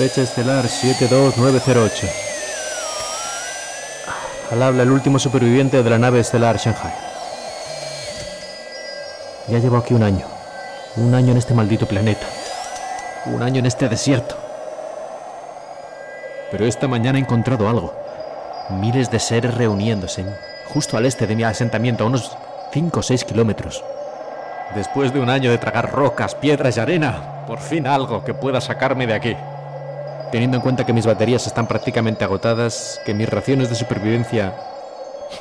Fecha estelar 72908. Al habla el último superviviente de la nave estelar Shanghai. Ya llevo aquí un año. Un año en este maldito planeta. Un año en este desierto. Pero esta mañana he encontrado algo. Miles de seres reuniéndose justo al este de mi asentamiento, a unos 5 o 6 kilómetros. Después de un año de tragar rocas, piedras y arena, por fin algo que pueda sacarme de aquí. Teniendo en cuenta que mis baterías están prácticamente agotadas, que mis raciones de supervivencia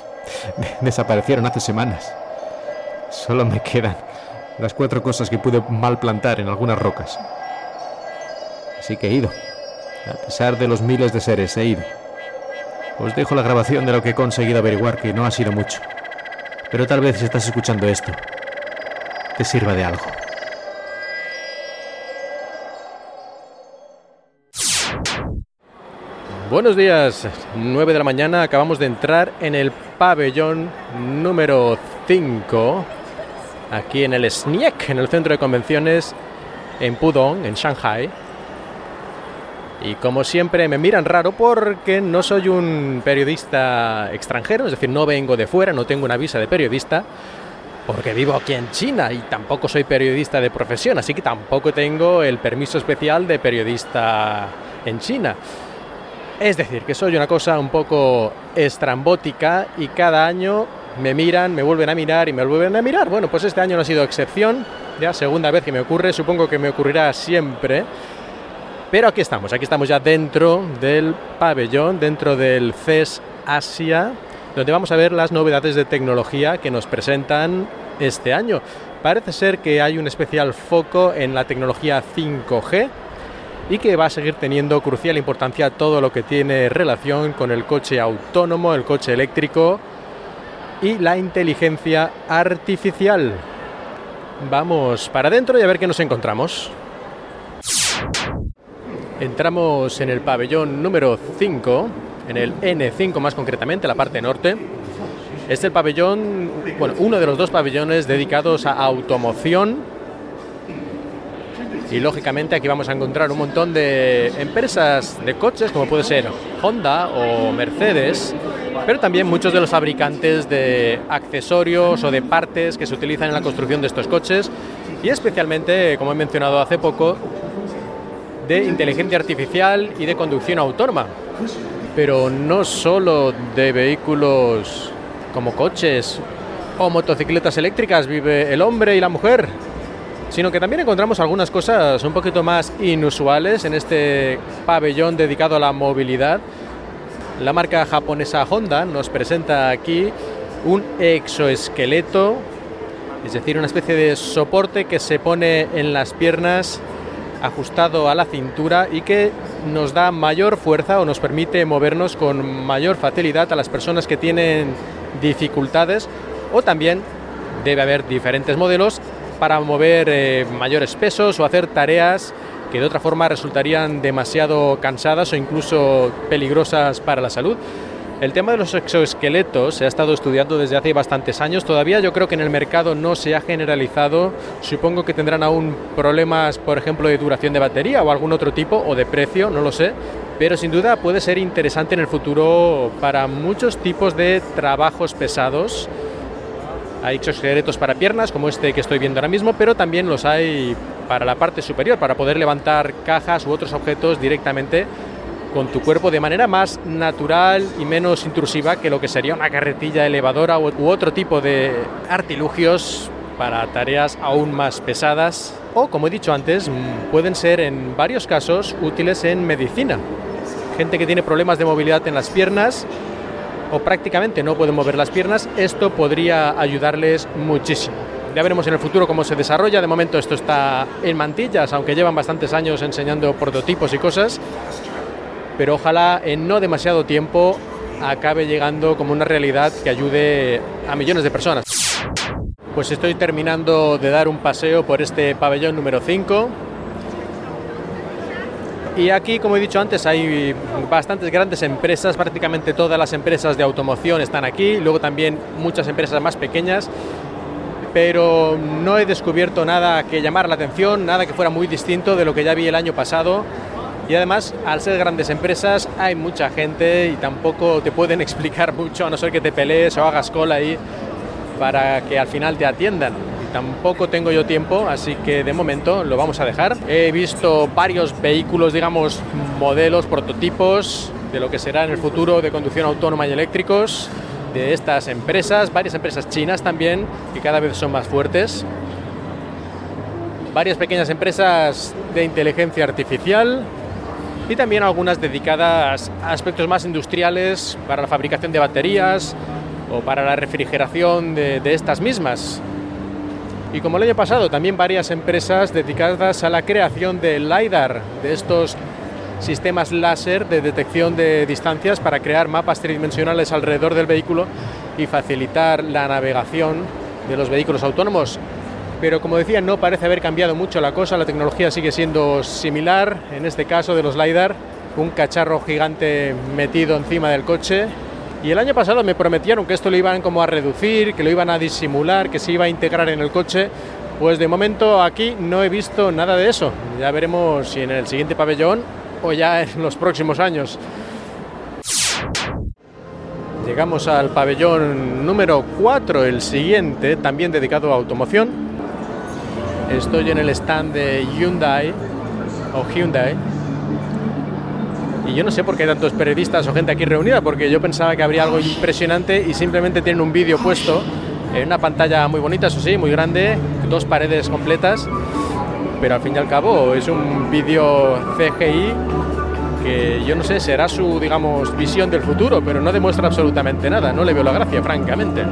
desaparecieron hace semanas. Solo me quedan las cuatro cosas que pude mal plantar en algunas rocas. Así que he ido. A pesar de los miles de seres, he ido. Os dejo la grabación de lo que he conseguido averiguar, que no ha sido mucho. Pero tal vez si estás escuchando esto, te sirva de algo. Buenos días, 9 de la mañana, acabamos de entrar en el pabellón número 5, aquí en el SNIEC, en el centro de convenciones en Pudong, en Shanghai. Y como siempre me miran raro porque no soy un periodista extranjero, es decir, no vengo de fuera, no tengo una visa de periodista, porque vivo aquí en China y tampoco soy periodista de profesión, así que tampoco tengo el permiso especial de periodista en China. Es decir, que soy una cosa un poco estrambótica y cada año me miran, me vuelven a mirar y me vuelven a mirar. Bueno, pues este año no ha sido excepción, ya segunda vez que me ocurre, supongo que me ocurrirá siempre. Pero aquí estamos, aquí estamos ya dentro del pabellón, dentro del CES Asia, donde vamos a ver las novedades de tecnología que nos presentan este año. Parece ser que hay un especial foco en la tecnología 5G, y que va a seguir teniendo crucial importancia todo lo que tiene relación con el coche autónomo, el coche eléctrico y la inteligencia artificial. Vamos para adentro y a ver qué nos encontramos. Entramos en el pabellón número 5, en el N5 más concretamente, la parte norte. Es el pabellón, bueno, uno de los dos pabellones dedicados a automoción y lógicamente aquí vamos a encontrar un montón de empresas de coches como puede ser Honda o Mercedes, pero también muchos de los fabricantes de accesorios o de partes que se utilizan en la construcción de estos coches y especialmente, como he mencionado hace poco, de inteligencia artificial y de conducción autónoma. Pero no solo de vehículos como coches o motocicletas eléctricas vive el hombre y la mujer sino que también encontramos algunas cosas un poquito más inusuales en este pabellón dedicado a la movilidad. La marca japonesa Honda nos presenta aquí un exoesqueleto, es decir, una especie de soporte que se pone en las piernas ajustado a la cintura y que nos da mayor fuerza o nos permite movernos con mayor facilidad a las personas que tienen dificultades o también debe haber diferentes modelos para mover eh, mayores pesos o hacer tareas que de otra forma resultarían demasiado cansadas o incluso peligrosas para la salud. El tema de los exoesqueletos se ha estado estudiando desde hace bastantes años. Todavía yo creo que en el mercado no se ha generalizado. Supongo que tendrán aún problemas, por ejemplo, de duración de batería o algún otro tipo, o de precio, no lo sé. Pero sin duda puede ser interesante en el futuro para muchos tipos de trabajos pesados hay exoesqueletos para piernas, como este que estoy viendo ahora mismo, pero también los hay para la parte superior, para poder levantar cajas u otros objetos directamente con tu cuerpo de manera más natural y menos intrusiva que lo que sería una carretilla elevadora u otro tipo de artilugios para tareas aún más pesadas o, como he dicho antes, mm, pueden ser en varios casos útiles en medicina. Gente que tiene problemas de movilidad en las piernas o prácticamente no pueden mover las piernas, esto podría ayudarles muchísimo. Ya veremos en el futuro cómo se desarrolla. De momento esto está en mantillas, aunque llevan bastantes años enseñando prototipos y cosas. Pero ojalá en no demasiado tiempo acabe llegando como una realidad que ayude a millones de personas. Pues estoy terminando de dar un paseo por este pabellón número 5 y aquí, como he dicho antes, hay bastantes grandes empresas, prácticamente todas las empresas de automoción están aquí, luego también muchas empresas más pequeñas, pero no he descubierto nada que llamara la atención, nada que fuera muy distinto de lo que ya vi el año pasado. Y además, al ser grandes empresas, hay mucha gente y tampoco te pueden explicar mucho, a no ser que te pelees o hagas cola ahí para que al final te atiendan. Tampoco tengo yo tiempo, así que de momento lo vamos a dejar. He visto varios vehículos, digamos, modelos, prototipos de lo que será en el futuro de conducción autónoma y eléctricos de estas empresas, varias empresas chinas también, que cada vez son más fuertes. Varias pequeñas empresas de inteligencia artificial, y también algunas dedicadas a aspectos más industriales para la fabricación de baterías o para la refrigeración de, de, estas mismas. Y como el año pasado, también varias empresas dedicadas a la creación de LiDAR, de estos sistemas láser de detección de distancias para crear mapas tridimensionales alrededor del vehículo y facilitar la navegación de los vehículos autónomos pero como decía, no parece haber cambiado mucho la cosa, la tecnología sigue siendo similar, en este caso de los LiDAR, un cacharro gigante metido encima del coche. Y el año pasado me prometieron que esto lo iban como a reducir, que lo iban a disimular, que se iba a integrar en el coche. Pues de momento aquí no he visto nada de eso. Ya veremos si en el siguiente pabellón o ya en los próximos años. Llegamos al pabellón número 4, el siguiente, también dedicado a automoción. Estoy en el stand de Hyundai o Hyundai. Y yo no sé por qué hay tantos periodistas o gente aquí reunida, porque yo pensaba que habría algo impresionante y simplemente tienen un vídeo puesto en una pantalla muy bonita, eso sí, muy grande, dos paredes completas, pero al fin y al cabo es un vídeo CGI que yo no sé, será su, digamos, visión del futuro, pero no demuestra absolutamente nada, no le veo la gracia, francamente.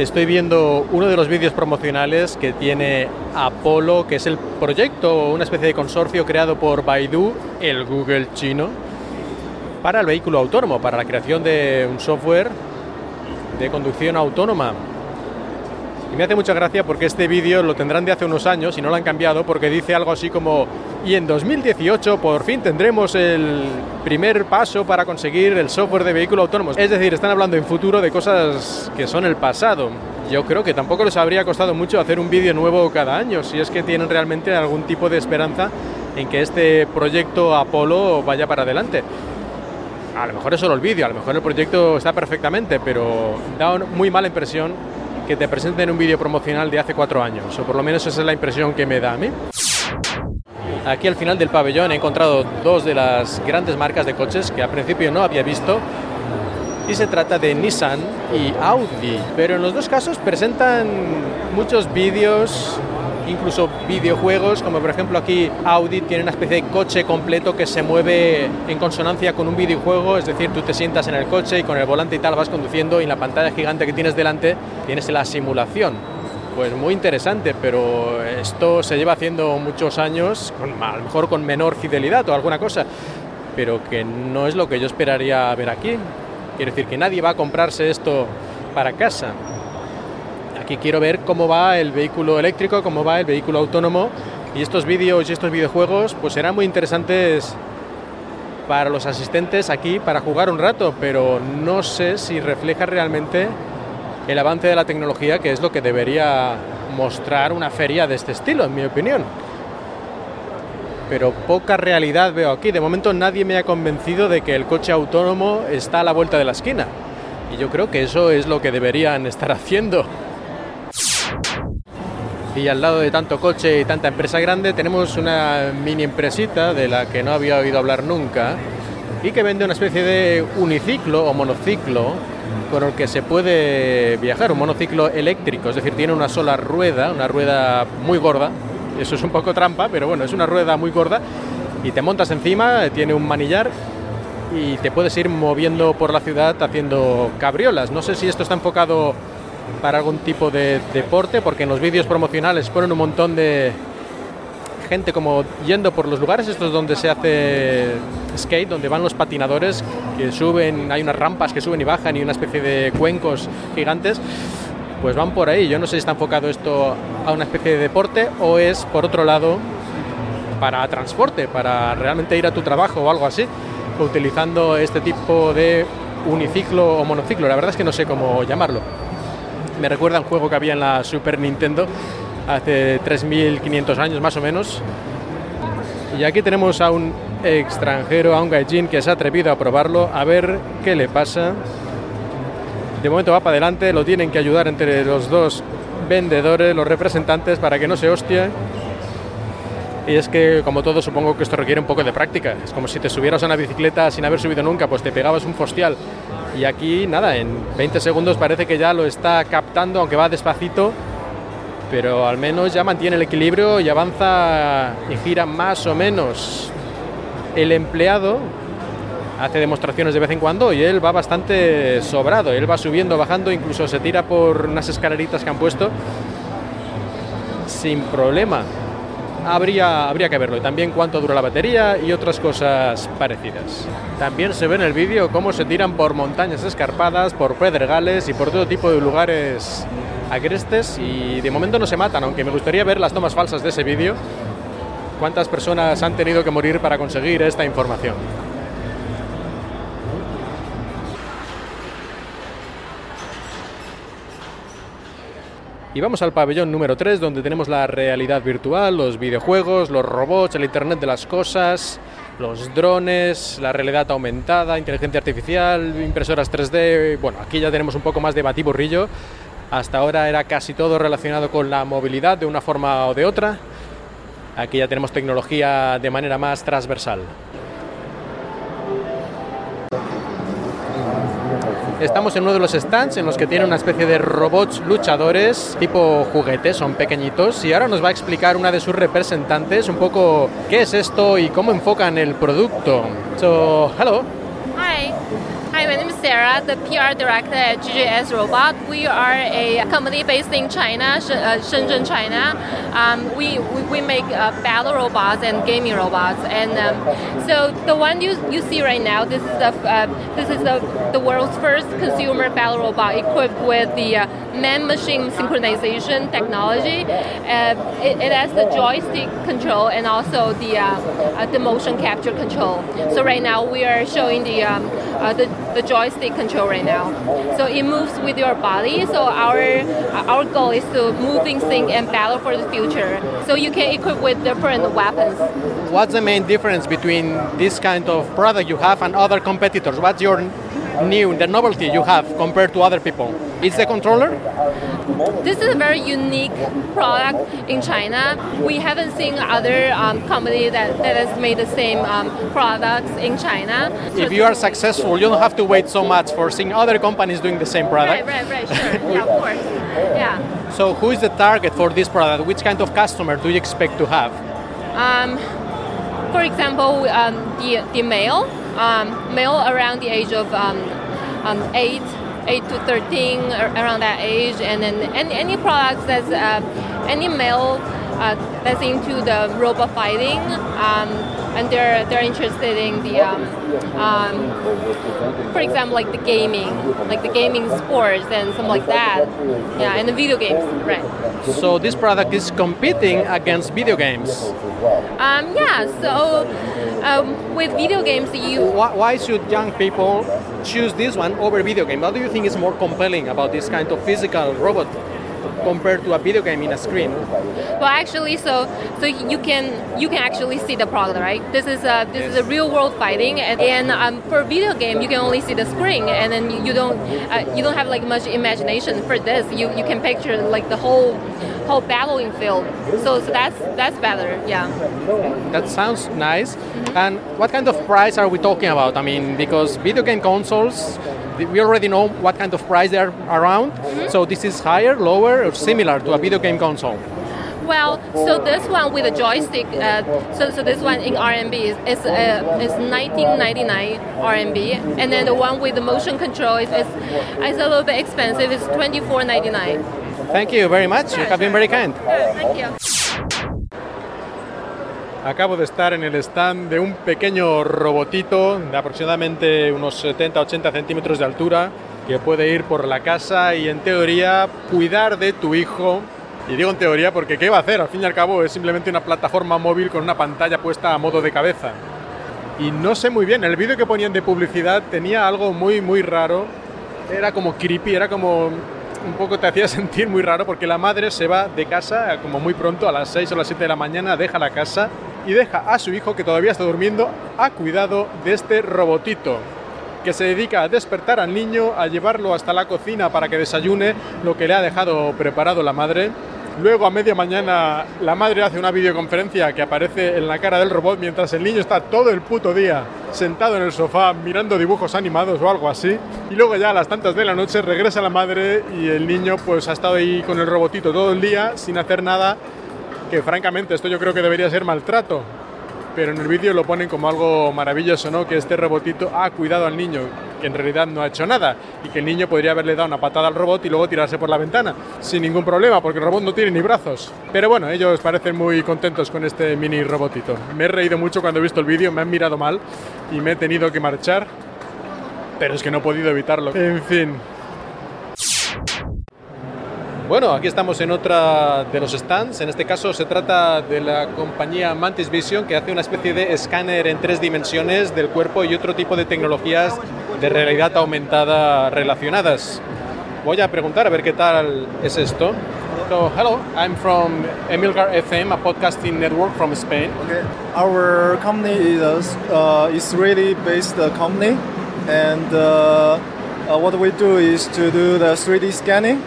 Estoy viendo uno de los vídeos promocionales que tiene Apollo, que es el proyecto, una especie de consorcio creado por Baidu, el Google chino, para el vehículo autónomo, para la creación de un software de conducción autónoma. Y me hace mucha gracia porque este vídeo lo tendrán de hace unos años y no lo han cambiado porque dice algo así como y en 2018 por fin tendremos el primer paso para conseguir el software de vehículo autónomo. Es decir, están hablando en futuro de cosas que son el pasado. Yo creo que tampoco les habría costado mucho hacer un vídeo nuevo cada año, si es que tienen realmente algún tipo de esperanza en que este proyecto Apolo vaya para adelante. A lo mejor es solo el vídeo, a lo mejor el proyecto está perfectamente, pero da muy mala impresión que te presenten un vídeo promocional de hace cuatro años, o por lo menos esa es la impresión que me da a mí. Aquí al final del pabellón he encontrado dos de las grandes marcas de coches que al principio no había visto y se trata de Nissan y Audi, pero en los dos casos presentan muchos vídeos incluso videojuegos, como por ejemplo aquí Audi tiene una especie de coche completo que se mueve en consonancia con un videojuego, es decir, tú te sientas en el coche y con el volante y tal vas conduciendo y en la pantalla gigante que tienes delante tienes la simulación. Pues muy interesante, pero esto se lleva haciendo muchos años, a lo mejor con menor fidelidad o alguna cosa, pero que no es lo que yo esperaría ver aquí. Quiere decir que nadie va a comprarse esto para casa que quiero ver cómo va el vehículo eléctrico, cómo va el vehículo autónomo y estos vídeos y estos videojuegos pues serán muy interesantes para los asistentes aquí para jugar un rato, pero no sé si refleja realmente el avance de la tecnología, que es lo que debería mostrar una feria de este estilo, en mi opinión. Pero poca realidad veo aquí. De momento nadie me ha convencido de que el coche autónomo está a la vuelta de la esquina. Y yo creo que eso es lo que deberían estar haciendo. Y al lado de tanto coche y tanta empresa grande tenemos una mini empresita de la que no había oído hablar nunca y que vende una especie de uniciclo o monociclo con el que se puede viajar, un monociclo eléctrico, es decir, tiene una sola rueda, una rueda muy gorda, eso es un poco trampa, pero bueno, es una rueda muy gorda. Y te montas encima, tiene un manillar y te puedes ir moviendo por la ciudad haciendo cabriolas. No sé si esto está enfocado para algún tipo de deporte, porque en los vídeos promocionales ponen un montón de gente como yendo por los lugares estos donde se hace skate, donde van los patinadores, que suben, hay unas rampas que suben y bajan y una especie de cuencos gigantes, pues van por ahí. Yo no sé si está enfocado esto a una especie de deporte o es, por otro lado, para transporte, para realmente ir a tu trabajo o algo así, utilizando este tipo de uniciclo o monociclo. La verdad es que no sé cómo llamarlo me recuerda a un juego que había en la Super Nintendo hace 3.500 años más o menos. Y aquí tenemos a un extranjero, a un gaijin que se ha atrevido a probarlo, a ver qué le pasa. De momento va para adelante, lo tienen que ayudar entre los dos vendedores, los representantes, para que no se hostie. Y es que, como todo, supongo que esto requiere un poco de práctica. Es como si te subieras a una bicicleta sin haber subido nunca, pues te pegabas un fostial. Y aquí, nada, en 20 segundos parece que ya lo está captando, aunque va despacito, pero al menos ya mantiene el equilibrio y avanza y gira más o menos. El empleado hace demostraciones de vez en cuando y él va bastante sobrado. Él va subiendo, bajando, incluso se tira por unas escaleritas que han puesto sin problema. Habría, habría que verlo y también cuánto dura la batería y otras cosas parecidas. También se ve en el vídeo cómo se tiran por montañas escarpadas, por pedregales y por todo tipo de lugares agrestes y de momento no se matan, aunque me gustaría ver las tomas falsas de ese vídeo. ¿Cuántas personas han tenido que morir para conseguir esta información? Y vamos al pabellón número 3, donde tenemos la realidad virtual, los videojuegos, los robots, el Internet de las Cosas, los drones, la realidad aumentada, inteligencia artificial, impresoras 3D. Bueno, aquí ya tenemos un poco más de batiburrillo. Hasta ahora era casi todo relacionado con la movilidad de una forma o de otra. Aquí ya tenemos tecnología de manera más transversal. Estamos en uno de los stands en los que tiene una especie de robots luchadores tipo juguetes, son pequeñitos, y ahora nos va a explicar una de sus representantes un poco qué es esto y cómo enfocan el producto. So, hello. Hi. My name is Sarah, the PR director at GJS Robot. We are a company based in China, uh, Shenzhen, China. Um, we, we, we make uh, battle robots and gaming robots. And um, so the one you, you see right now, this is the uh, this is the, the world's first consumer battle robot equipped with the uh, man-machine synchronization technology. Uh, it, it has the joystick control and also the the motion capture control. So right now we are showing the um, the, the joystick control right now. So it moves with your body. So our our goal is to in sync and battle for the future. So you can equip with different weapons. What's the main difference between this kind of product you have and other competitors? What's your new, the novelty you have compared to other people? It's the controller? This is a very unique product in China. We haven't seen other um, company that, that has made the same um, products in China. If you are successful, you don't have to wait so much for seeing other companies doing the same Right, product. right, right, sure. yeah, of course. Yeah. So, who is the target for this product? Which kind of customer do you expect to have? Um, for example, um, the, the male, um, male around the age of um, um, 8, 8 to 13, around that age, and then any, any products that's, uh, any male uh, that's into the robot fighting, um, and they're, they're interested in the, um, um, for example, like the gaming, like the gaming sports and something like that. Yeah, and the video games, right. So, this product is competing against video games. Um, yeah, so um, with video games, you Why, why should young people choose this one over video game? What do you think is more compelling about this kind of physical robot compared to a video game in a screen? well actually so so you can you can actually see the product, right? This is a this is a real world fighting, and, and um, for video game you can only see the screen, and then you, you don't uh, you don't have like much imagination for this. You you can picture like the whole whole battling field. So so that's that's better, yeah. That sounds nice. And what kind of price are we talking about? I mean, because video game consoles, we already know what kind of price they're around. So this is higher, lower, or similar to a video game console. Well, so this one with a joystick, uh, so, so this one in RMB is is, uh, is 1999 RMB, and then the one with the motion control is, is, is a little bit expensive. It's 24.99. Thank you very much. You have been very kind. Thank you. Acabo de estar en el stand de un pequeño robotito de aproximadamente unos 70-80 centímetros de altura que puede ir por la casa y en teoría cuidar de tu hijo. Y digo en teoría porque ¿qué va a hacer? Al fin y al cabo es simplemente una plataforma móvil con una pantalla puesta a modo de cabeza. Y no sé muy bien, el vídeo que ponían de publicidad tenía algo muy muy raro. Era como creepy, era como un poco te hacía sentir muy raro porque la madre se va de casa como muy pronto, a las 6 o las 7 de la mañana, deja la casa y deja a su hijo, que todavía está durmiendo, a cuidado de este robotito que se dedica a despertar al niño, a llevarlo hasta la cocina para que desayune lo que le ha dejado preparado la madre. Luego a media mañana la madre hace una videoconferencia que aparece en la cara del robot mientras el niño está todo el puto día sentado en el sofá mirando dibujos animados o algo así. Y luego ya a las tantas de la noche regresa la madre y el niño pues ha estado ahí con el robotito todo el día sin hacer nada, que francamente esto yo creo que debería ser maltrato pero en el vídeo lo ponen como algo maravilloso, ¿no? Que este robotito ha cuidado al niño, que en realidad no ha hecho nada, y que el niño podría haberle dado una patada al robot y luego tirarse por la ventana, sin ningún problema, porque el robot no tiene ni brazos. Pero bueno, ellos parecen muy contentos con este mini robotito. Me he reído mucho cuando he visto el vídeo, me han mirado mal y me he tenido que marchar, pero es que no he podido evitarlo. En fin, bueno, aquí estamos en otra de los stands. En este caso se trata de la compañía Mantis Vision que hace una especie de escáner en tres dimensiones del cuerpo y otro tipo de tecnologías de realidad aumentada relacionadas. Voy a preguntar a ver qué tal es esto. So, hello, I'm from Emilcar FM, a podcasting network from Spain. Okay. Our company is a uh, Israeli based company, and uh, uh, what we do is to do the 3D scanning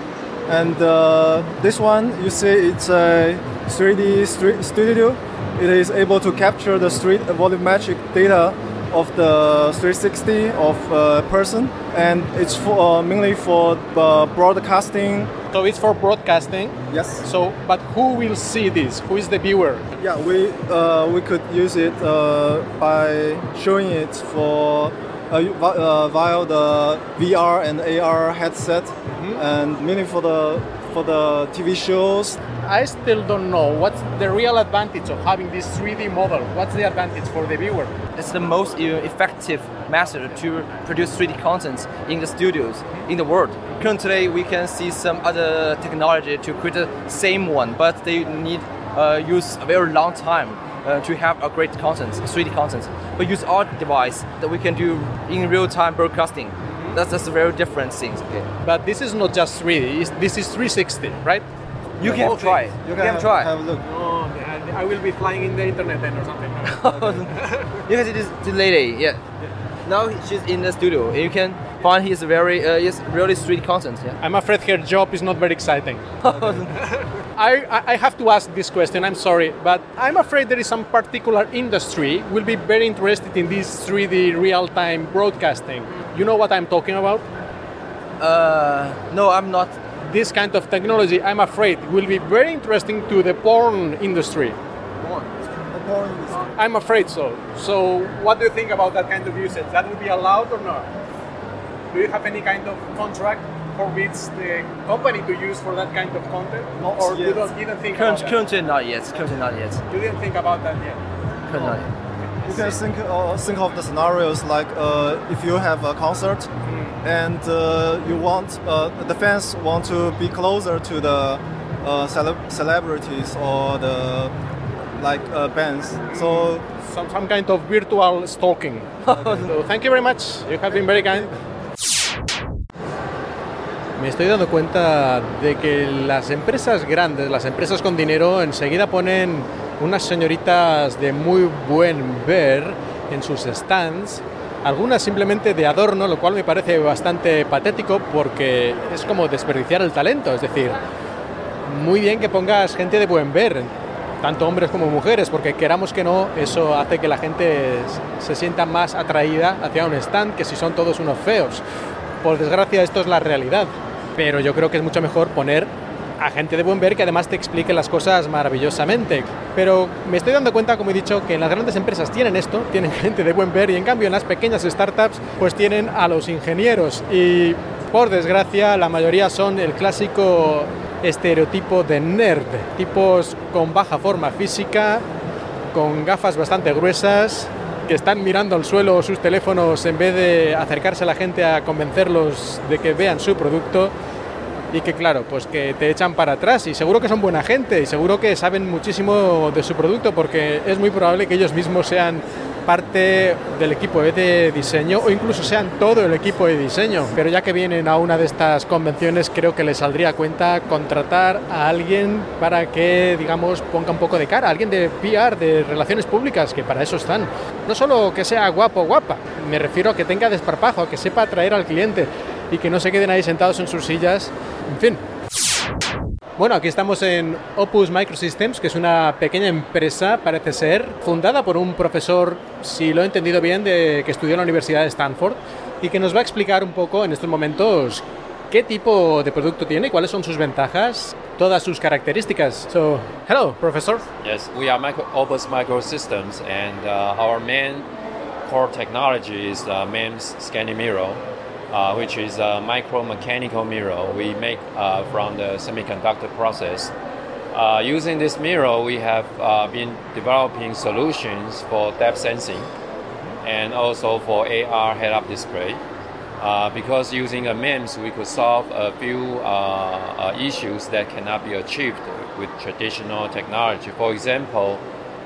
and uh, this one you see it's a 3D street studio. It is able to capture the street volumetric data of the 360 of a person, and it's for, uh, mainly for uh, broadcasting. So it's for broadcasting. Yes. So, but who will see this? Who is the viewer? Yeah, we uh, we could use it uh, by showing it for via the VR and AR headset, mm-hmm. and mainly for the for the TV shows. I still don't know what's the real advantage of having this 3D model. What's the advantage for the viewer? It's the most effective method to produce 3D content in the studios in the world. Currently, we can see some other technology to create the same one, but they need uh, use a very long time uh, to have a great content, 3D content. But use our device that we can do in real time broadcasting. That's just very different things. Okay. But this is not just 3D. This is 360, right? You can okay. try. You can, have, try. Have a look. Oh, I will be flying in the internet then or something. because it is see this, this lady. Yeah. yeah. Now she's in the studio. You can find his very, uh, really street content. Yeah. I'm afraid her job is not very exciting. I, I have to ask this question, I'm sorry, but I'm afraid there is some particular industry will be very interested in this 3D real-time broadcasting. You know what I'm talking about? Uh, no, I'm not. This kind of technology, I'm afraid, will be very interesting to the porn industry. Porn? The porn industry? I'm afraid so. So, what do you think about that kind of usage? That would be allowed or not? Do you have any kind of contract forbids the company to use for that kind of content? Not or yet. you don't even think Current, about currently not yet. Currently not yet. You didn't think about that yet. Currently not yet. You can think uh, think of the scenarios like uh, if you have a concert mm. and uh, you want uh, the fans want to be closer to the uh, cele- celebrities or the like uh, bands. So some some kind of virtual stalking. so thank you very much. You have been very kind. Me estoy dando cuenta de que las empresas grandes, las empresas con dinero, enseguida ponen unas señoritas de muy buen ver en sus stands, algunas simplemente de adorno, lo cual me parece bastante patético porque es como desperdiciar el talento, es decir, muy bien que pongas gente de buen ver, tanto hombres como mujeres, porque queramos que no, eso hace que la gente se sienta más atraída hacia un stand que si son todos unos feos. Por desgracia, esto es la realidad pero yo creo que es mucho mejor poner a gente de buen ver que además te explique las cosas maravillosamente. Pero me estoy dando cuenta, como he dicho, que en las grandes empresas tienen esto, tienen gente de buen ver y en cambio en las pequeñas startups pues tienen a los ingenieros y por desgracia la mayoría son el clásico estereotipo de nerd, tipos con baja forma física, con gafas bastante gruesas, que están mirando al suelo sus teléfonos en vez de acercarse a la gente a convencerlos de que vean su producto y que claro, pues que te echan para atrás. Y seguro que son buena gente y seguro que saben muchísimo de su producto porque es muy probable que ellos mismos sean parte del equipo de diseño o incluso sean todo el equipo de diseño. Pero ya que vienen a una de estas convenciones, creo que les saldría a cuenta contratar a alguien para que, digamos, ponga un poco de cara, alguien de PR, de relaciones públicas, que para eso están. No solo que sea guapo o guapa, me refiero a que tenga desparpajo, que sepa atraer al cliente y que no se queden ahí sentados en sus sillas. En fin, bueno, aquí estamos en Opus Microsystems, que es una pequeña empresa, parece ser, fundada por un profesor, si lo he entendido bien, de, que estudió en la Universidad de Stanford y que nos va a explicar un poco en estos momentos qué tipo de producto tiene, cuáles son sus ventajas, todas sus características. So, hello, professor. Yes, we are micro, Opus Microsystems, and uh, our main core technology is the MEMS scanning mirror. Uh, which is a micro-mechanical mirror we make uh, from the semiconductor process. Uh, using this mirror, we have uh, been developing solutions for depth sensing and also for AR head-up display. Uh, because using a MEMS, we could solve a few issues that cannot be achieved with traditional technology. For example,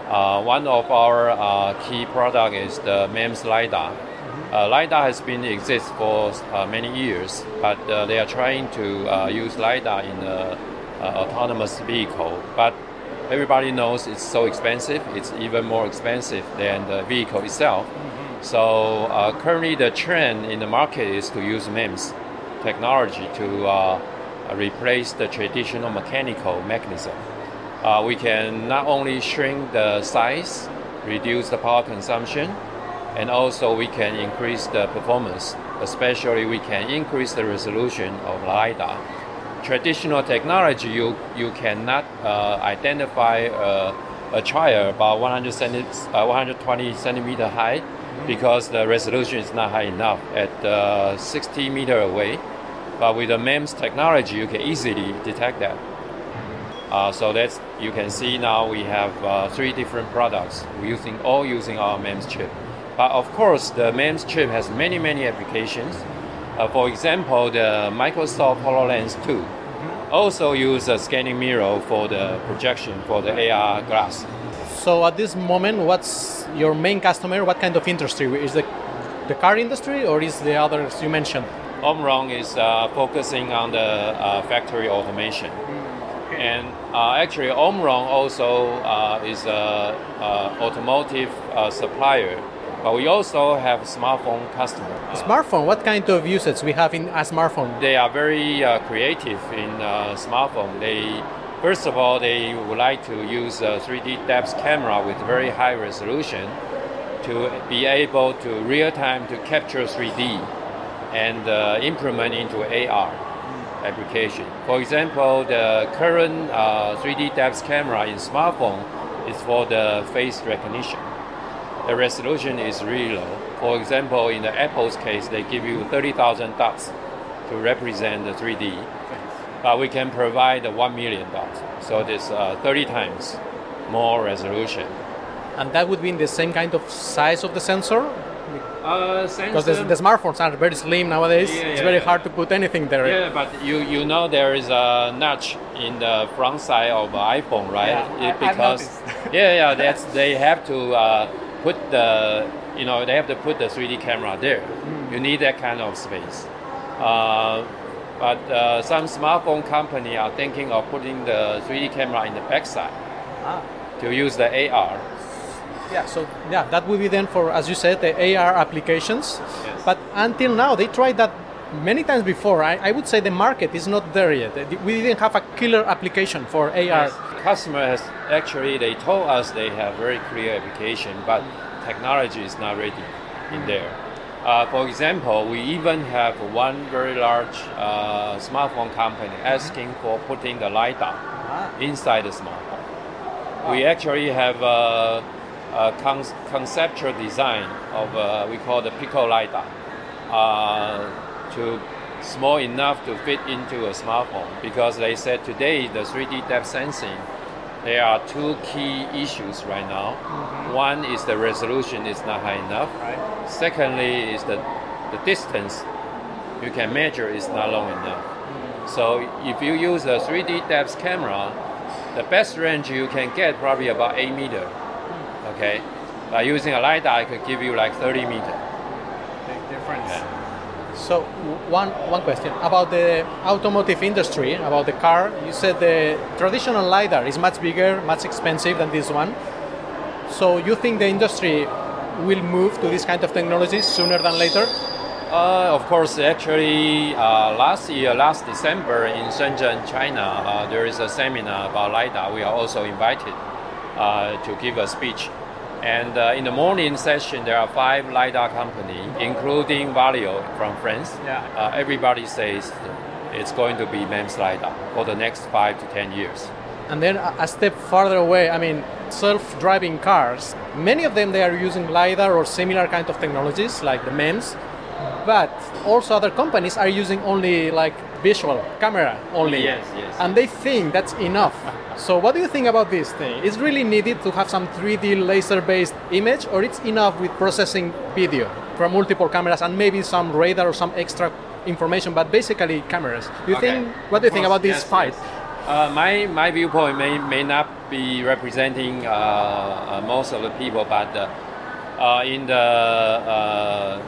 one of our key product is the MEMS LiDAR uh, LiDAR has been exist for uh, many years, but uh, they are trying to uh, use LiDAR in an autonomous vehicle. But everybody knows it's so expensive. It's even more expensive than the vehicle itself. Mm-hmm. So uh, currently, the trend in the market is to use MEMS technology to uh, replace the traditional mechanical mechanism. we can not only shrink the size, reduce the power consumption, and also we can increase the performance, especially we can increase the resolution of LiDAR. Traditional technology, you, you cannot uh, identify a, a trial about 100 centi- uh, 120 centimeter high because the resolution is not high enough at uh, 60 meter away. But with the MEMS technology, you can easily detect that. Uh, so that's you can see now we have uh, three different products using all using our MEMS chip. But of course, the MEMS chip has many, many applications. Uh, for example, the Microsoft HoloLens 2 also use a scanning mirror for the projection for the AR glass. So at this moment, what's your main customer? What kind of industry? Is the the car industry or is the others you mentioned? Omron is uh, focusing on the uh, factory automation. And uh, actually, Omron also uh, is an automotive uh, supplier but we also have smartphone customers. Smartphone, what kind of usage we have in a smartphone? They are very uh, creative in uh, smartphone. They first of all they would like to use a 3D depth camera with very high resolution to be able to real time to capture 3D and uh, implement into AR application. For example, the current 3D uh, depth camera in smartphone is for the face recognition the resolution is really low. For example, in the Apple's case, they give you 30,000 dots to represent the 3D, but we can provide 1 million dots. So it's uh, 30 times more resolution. And that would be in the same kind of size of the sensor? Uh, because the, the, smartphones are very slim nowadays. Yeah, it's yeah, very yeah. hard to put anything there. Yeah, but you you know there is a notch in the front side of the iPhone, right? Yeah, it, because yeah, yeah, that's they have to uh, put the you know they have to put the 3D camera there. Mm. You need that kind of space. Uh, but uh, some smartphone company are thinking of putting the 3D camera in the backside ah. to use the AR. Yeah, so yeah, that would be then for, as you said, the AR applications. Yes. But until now, they tried that many times before. I, I would say the market is not there yet. We didn't have a killer application for AR. Yes customer has actually they told us they have very clear application, but technology is not ready in there. Uh, for example, we even have one very large uh, smartphone company asking for putting the LiDAR ah. inside the smartphone. We actually have a, a con- conceptual design of uh, we call the Pico LiDAR uh, to small enough to fit into a smartphone because they said today the 3D depth sensing there are two key issues right now. Mm-hmm. One is the resolution is not high enough. Right. Secondly is the the distance you can measure is not long enough. Mm-hmm. So if you use a 3D depth camera, the best range you can get probably about 8 meter. Mm. Okay, By using a LiDAR, I could give you like 30 meter. Big difference. So one one question about the automotive industry, about the car. You said the traditional lidar is much bigger, much expensive than this one. So you think the industry will move to this kind of technology sooner than later? Uh, of course, actually, uh, last year, last December in Shenzhen, China, uh, there is a seminar about LiDAR. We are also invited uh, to give a speech. And uh, in the morning session, there are five LiDAR companies, including Valeo from France. Yeah. Uh, everybody says it's going to be MEMS LiDAR for the next five to ten years. And then a a step farther away, I mean, self-driving cars. Many of them they are using lidar or similar kind of technologies like the MEMS, but also other companies are using only like visual camera only. Yes, yes. And they think that's enough. so what do you think about this thing? Is really needed to have some 3D laser-based image, or it's enough with processing video from multiple cameras and maybe some radar or some extra information, but basically cameras? You Okay. think? What do you think about this yes, fight? yes. Uh, my, my viewpoint may, may not be representing uh, uh, most of the people, but uh, uh, in the uh,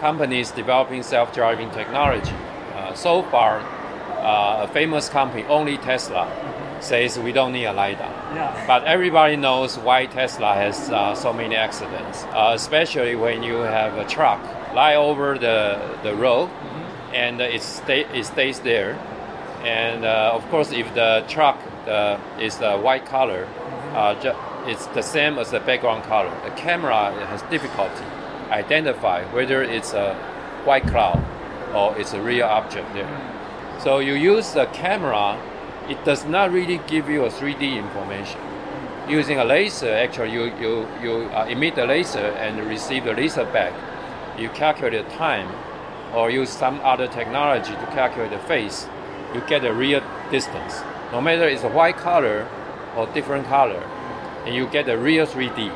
companies developing self-driving technology, so far, uh, a famous company, only Tesla, says we don't need a LiDAR. Yeah. But everybody knows why Tesla has uh, so many accidents, uh, especially when you have a truck lie over the, the road and it, stay, it stays there. And uh, of course, if the truck is the white color, uh, ju- it's the same as the background color. The camera has difficulty identify whether it's a white cloud or it's a real object there. So you use the camera, it does not really give you a 3D information. Using a laser, actually, you, you, you uh, emit the laser and receive the laser back. You calculate the time or use some other technology to calculate the phase. You get a real distance. No matter it's a white color or different color, and you get a real 3D.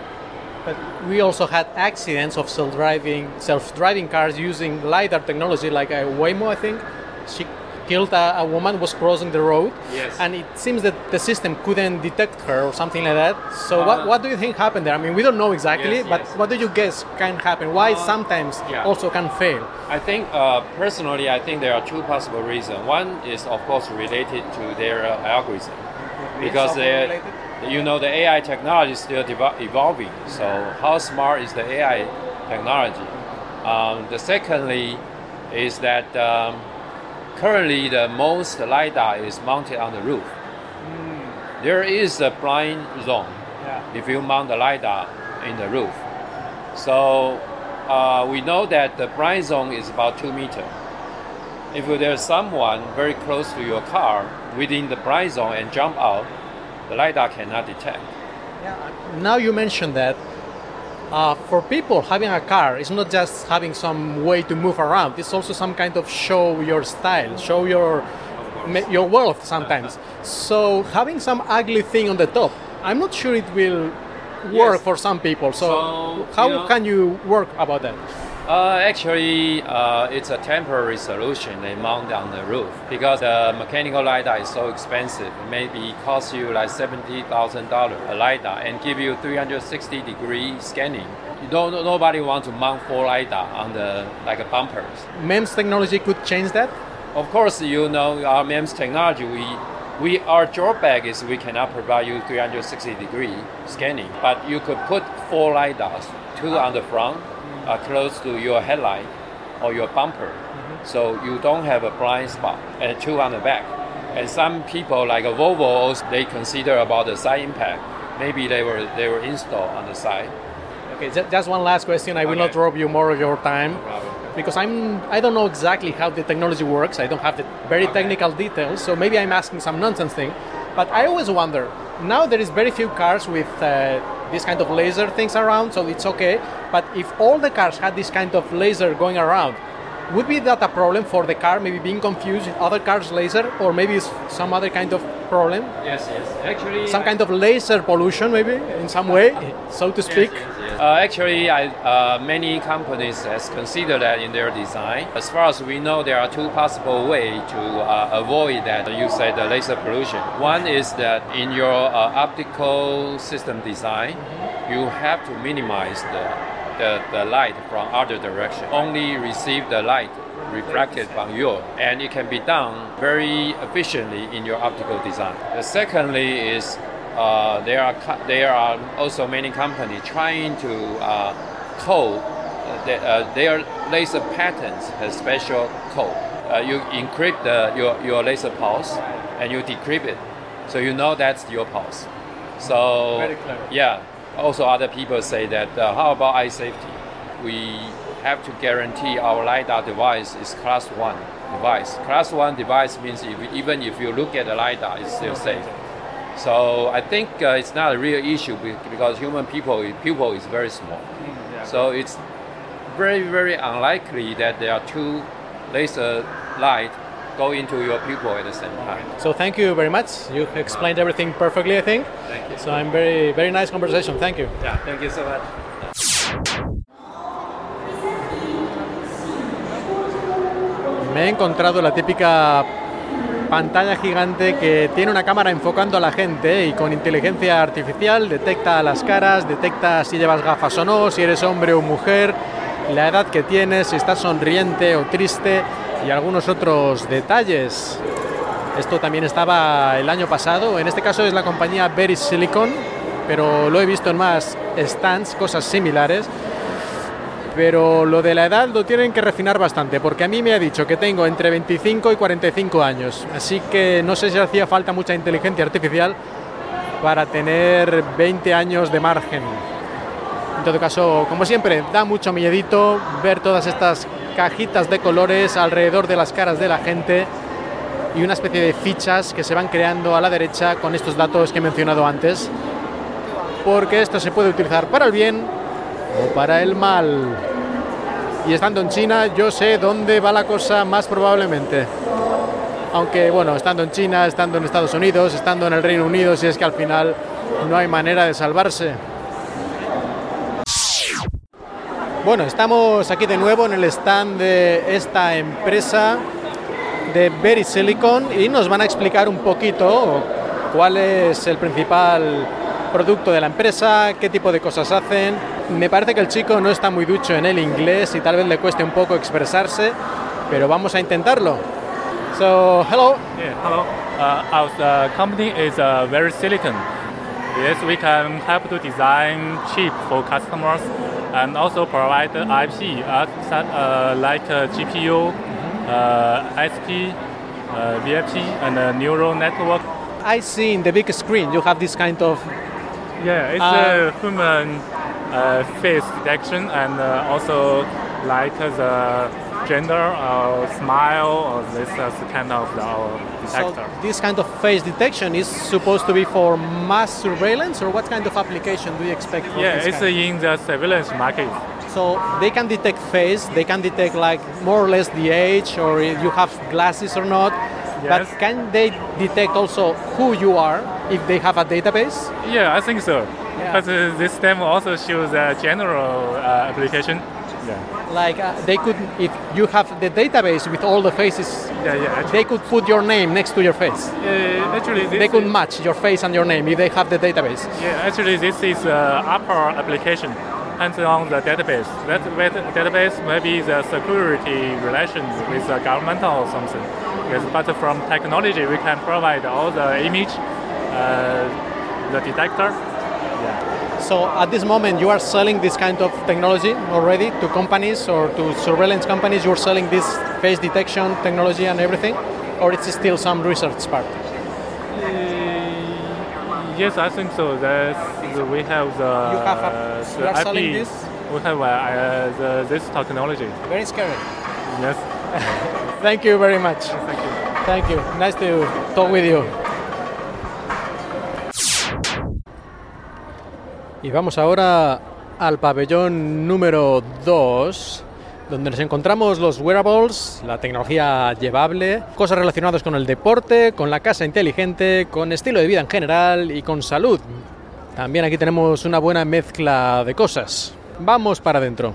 But we also had accidents of self-driving self-driving cars using lidar technology, like a Waymo, I think. She killed a, a woman was crossing the road, Yes. and it seems that the system couldn't detect her or something like that. So what, Uh, what do you think happened there? I mean, we don't know exactly, Yes, but yes. what do you guess can happen? Why sometimes yeah. also can fail? I think uh, personally, I think there are two possible reasons. One is, of course, related to their uh, algorithm, because they, you know the AI technology is still evolving. So how smart is the AI technology? Um, the secondly is that um, currently the most lidar is mounted on the roof. There is a blind zone if you mount the lidar in the roof. So uh, we know that the blind zone is about two meter. If there's someone very close to your car within the blind zone and jump out, the lidar cannot detect. Yeah. Now you mentioned that uh, for people having a car, it's not just having some way to move around. It's also some kind of show your style, show your your wealth sometimes. so having some ugly thing on the top, I'm not sure it will work Yes. for some people. So, So, how you know- can you work about that? Uh, actually, uh, it's a temporary solution they mount on the roof because the mechanical lidar is so expensive. It maybe cost you like seventy thousand dollars a lidar and give you 360 degree scanning. You don't. Nobody wants to mount four lidar on the like a bumpers. MEMS technology could change that. Of course, you know our MEMS technology. We, we our drawback is we cannot provide you 360 degree scanning, but you could put four lidars, two on the front, uh, close to your headlight or your bumper, so you don't have a blind spot, and two on the back. And some people like a Volvo, they consider about the side impact. Maybe they were they were installed on the side. Okay, just one last question. I will not rob you more of your time because I'm I don't know exactly how the technology works. I don't have the very technical details, so maybe I'm asking some nonsense thing. But I always wonder. Now there is very few cars with uh, this kind of laser things around, so it's okay. But if all the cars had this kind of laser going around, would be that a problem for the car? Maybe being confused with other cars' laser, or maybe it's some other kind of problem, Yes, yes. Actually, some kind of laser pollution, maybe in some way, so to speak. Yes, yes. Uh, actually, I, uh, many companies has considered that in their design. As far as we know, there are two possible ways to uh, avoid that. You say the laser pollution. One is that in your uh, optical system design, you have to minimize the, the, the light from other direction. Only receive the light reflected from you, and it can be done very efficiently in your optical design. The secondly is uh, there are there are also many companies trying to uh, code uh, uh, their laser patterns has special code. Uh, you encrypt the, your, your laser pulse and you decrypt it, so you know that's your pulse. So yeah. Also, other people say that uh, how about eye safety? We have to guarantee our lidar device is class one device. Class one device means if, even if you look at the lidar, it's still safe. So I think uh, it's not a real issue because human people pupil is very small. So it's very very unlikely that there are two laser light go into your pupil at the same time. So thank you very much. You explained everything perfectly, I think. Thank you. So I'm very, very nice conversation. Thank you. Yeah, thank you so much. Me he encontrado la típica pantalla gigante que tiene una cámara enfocando a la gente y con inteligencia artificial detecta las caras, detecta si llevas gafas o no, si eres hombre o mujer, la edad que tienes, si estás sonriente o triste y algunos otros detalles. Esto también estaba el año pasado, en este caso es la compañía Berry Silicon, pero lo he visto en más stands, cosas similares. Pero lo de la edad lo tienen que refinar bastante, porque a mí me ha dicho que tengo entre 25 y 45 años. Así que no sé si hacía falta mucha inteligencia artificial para tener 20 años de margen. En todo caso, como siempre, da mucho miedito ver todas estas cajitas de colores alrededor de las caras de la gente y una especie de fichas que se van creando a la derecha con estos datos que he mencionado antes. Porque esto se puede utilizar para el bien o para el mal. Y estando en China, yo sé dónde va la cosa más probablemente. Aunque, bueno, estando en China, estando en Estados Unidos, estando en el Reino Unido, si es que al final no hay manera de salvarse. Bueno, estamos aquí de nuevo en el stand de esta empresa de Berry Silicon y nos van a explicar un poquito cuál es el principal producto de la empresa, qué tipo de cosas hacen. Me parece que el chico no está muy ducho en el inglés y tal vez le cueste un poco expresarse, pero vamos a intentarlo. So, hello. Yeah, hello. Uh, our uh, company is uh, Very Silicon. Yes, we can help to design chip for customers and also provide IP uh, uh, like uh, GPU, uh, SP, uh, VFP, and neural network. I see in the big screen you have this kind of Yeah, it's a human face detection and uh, also like uh, the gender or smile or this uh, kind of the, our so this kind of face detection is supposed to be for mass surveillance or what kind of application do you expect? for yeah, it's kind? in the surveillance market. So they can detect face, they can detect like more or less the age or if you have glasses or not. Yes. But can they detect also who you are if they have a database? Yeah, I think so. Yeah. Uh, this demo also shows a general uh, application. Yeah, Like uh, they could, if you have the database with all the faces, yeah, yeah. Actually, they could put your name next to your face. uh, actually this They could match your face and your name if they have the database. Yeah, actually, this is uh, upper application hands on the database. That, that database maybe the security relations with the government or something. Yes, but from technology, we can provide all the image, the detector. So at this moment, you are selling this kind of technology already to companies or to surveillance companies. You're selling this face detection technology and everything, or it's still some research part. Uh, yes, I think so. That's, we have the, You have a- the you are IP. selling this? We have uh, uh, the, this technology. Very scary. Yes. Thank you very much. Thank you. Thank you. Nice to talk with you. Y vamos ahora al pabellón número 2, donde nos encontramos los wearables, la tecnología llevable, cosas relacionadas con el deporte, con la casa inteligente, con estilo de vida en general y con salud. También aquí tenemos una buena mezcla de cosas. Vamos para adentro.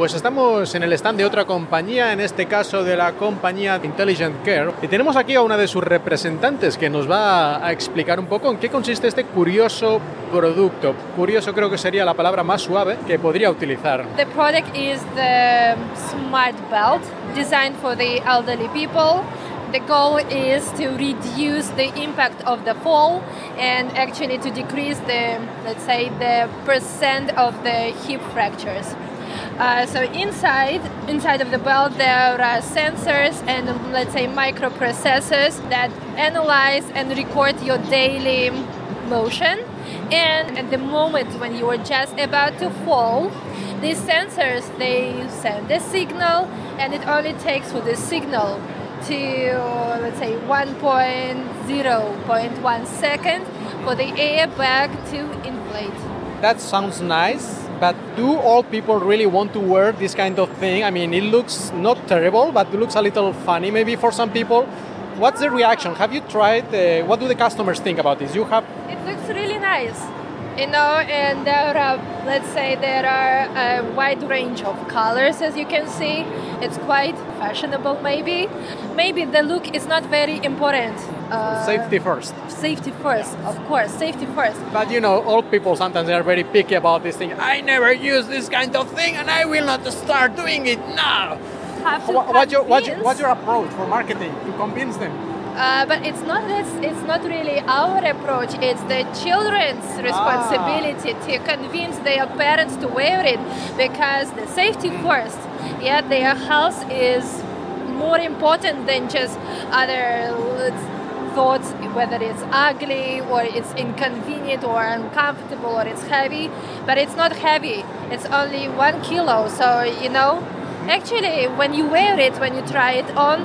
Pues estamos en el stand de otra compañía, en este caso de la compañía Intelligent Care, y tenemos aquí a una de sus representantes que nos va a explicar un poco en qué consiste este curioso producto. Curioso creo que sería la palabra más suave que podría utilizar. The product is the smart belt designed for the elderly people. The goal is to reduce the impact of the fall and actually to decrease the, let's say, the percent of the hip fractures. Uh, so inside, inside of the belt, there are sensors and let's say microprocessors that analyze and record your daily motion. And at the moment when you are just about to fall, these sensors they send a signal, and it only takes for the signal to let's say 1.0.1 second for the airbag to inflate. That sounds nice, but do all people really want to wear this kind of thing? I mean, it looks not terrible, but it looks a little funny maybe for some people. What's the reaction? Have you tried? Uh, what do the customers think about this? You have It looks really nice, you know, and there are, let's say, there are a wide range of colors as you can see. It's quite fashionable, maybe. Maybe the look is not very important. Uh, safety first. Safety first, of course, safety first. But you know, old people sometimes they are very picky about this thing. I never use this kind of thing, and I will not start doing it now. Have to What, what's your what's, your- what's your approach for marketing to convince them? Uh, but it's not it's, it's not really our approach. It's the children's responsibility to convince their parents to wear it because the safety first. Yeah, their health is more important than just other thoughts, whether it's ugly or it's inconvenient or uncomfortable or it's heavy. But it's not heavy. It's only one kilo. So you know, actually, when you wear it, when you try it on,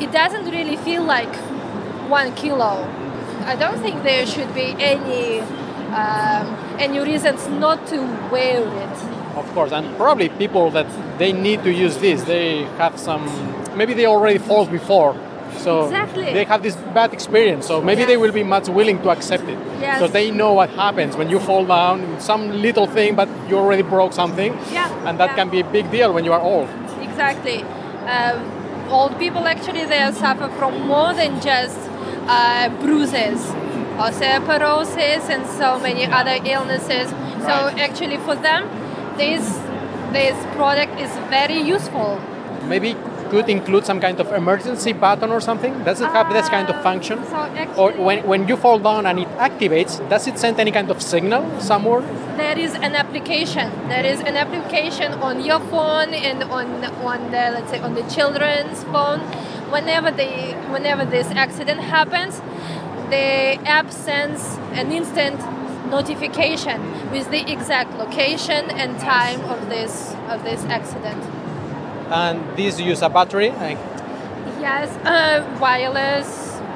it doesn't really feel like one kilo. I don't think there should be any um, any reasons not to wear it. Of course, and probably people that they need to use this, they have some. Maybe they already fall before, so Exactly. they have this bad experience. So maybe they will be much willing to accept it. Yes. So they know what happens when you fall down, some little thing, but you already broke something, Yeah, and that yeah. can be a big deal when you are old. Exactly. Um, old people actually they suffer from more than just uh, bruises, osteoporosis, and so many other illnesses. So actually, for them, this this product is very useful. Maybe could include some kind of emergency button or something. Does it have this kind of ah, function? So Or when, when you fall down and it activates, does it send any kind of signal somewhere? there is an application. There is an application on your phone and on on the let's say on the children's phone. Whenever they whenever this accident happens, the app sends an instant notification with the exact location and time of this of this accident. And these use a battery. Like, Yes, uh, wireless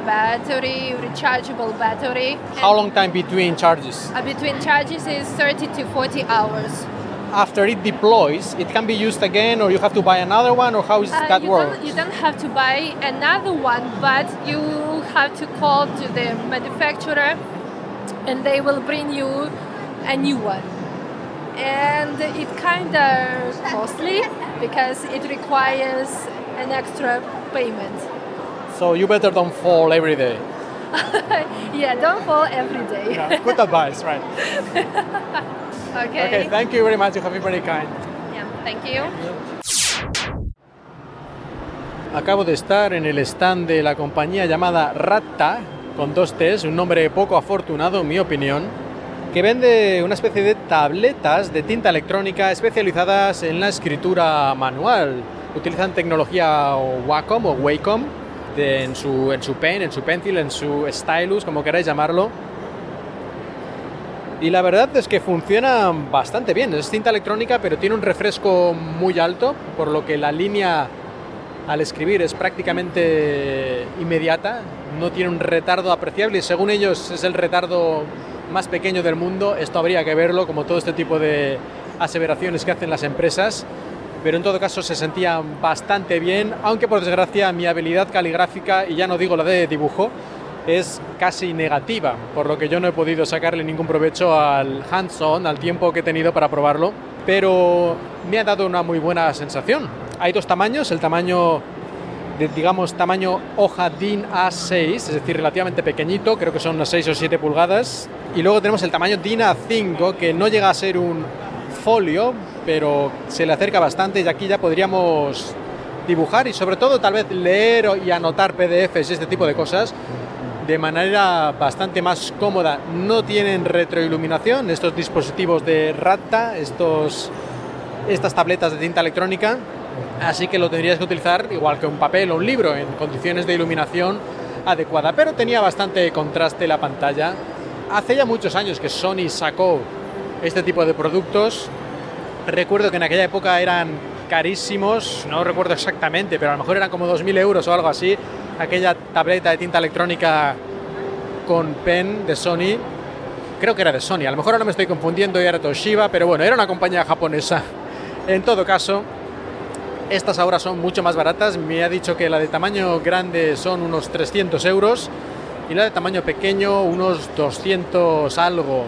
battery, rechargeable battery. how long time between charges? Uh, between charges is 30 to 40 hours. After it deploys, it can be used again, or you have to buy another one, or how is Uh, that you, work? don't, you don't have to buy another one, but you have to call to the manufacturer and they will bring you a new one. And it kind of costly because it requires an extra payment. So you better don't fall every day. yeah, don't fall every day. Yeah, good advice, right? okay. Okay, thank you very much. You have been very kind. yeah, thank you. Acabo de estar en el stand de la compañía llamada Ratta, con dos T's, un nombre poco afortunado en mi opinión, que vende una especie de tabletas de tinta electrónica especializadas en la escritura manual. Utilizan tecnología Wacom o Wacom de- en, su, en su pen, en su pencil, en su stylus, como queráis llamarlo. Y la verdad es que funciona bastante bien. Es cinta electrónica, pero tiene un refresco muy alto, por lo que la línea al escribir es prácticamente inmediata, no tiene un retardo apreciable y según ellos es el retardo más pequeño del mundo. Esto habría que verlo, como todo este tipo de aseveraciones que hacen las empresas. Pero en todo caso se sentía bastante bien, aunque por desgracia mi habilidad caligráfica, y ya no digo la de dibujo, es casi negativa, por lo que yo no he podido sacarle ningún provecho al hands-on, al tiempo que he tenido para probarlo, pero me ha dado una muy buena sensación. Hay dos tamaños, el tamaño de, digamos, tamaño hoja DIN A6, es decir, relativamente pequeñito, creo que son unas 6 o 7 pulgadas, y luego tenemos el tamaño DIN A5, que no llega a ser un folio, pero se le acerca bastante y aquí ya podríamos dibujar y sobre todo tal vez leer y anotar PDFs y este tipo de cosas de manera bastante más cómoda. No tienen retroiluminación estos dispositivos de Rata, estos, estas tabletas de tinta electrónica, así que lo tendrías que utilizar igual que un papel o un libro en condiciones de iluminación adecuada, pero tenía bastante contraste la pantalla. Hace ya muchos años que Sony sacó este tipo de productos. Recuerdo que en aquella época eran carísimos, no recuerdo exactamente, pero a lo mejor eran como 2.000 euros o algo así, aquella tableta de tinta electrónica con pen de Sony. Creo que era de Sony, a lo mejor ahora me estoy confundiendo y era Toshiba, pero bueno, era una compañía japonesa. En todo caso, estas ahora son mucho más baratas. Me ha dicho que la de tamaño grande son unos 300 euros y la de tamaño pequeño unos 200 algo.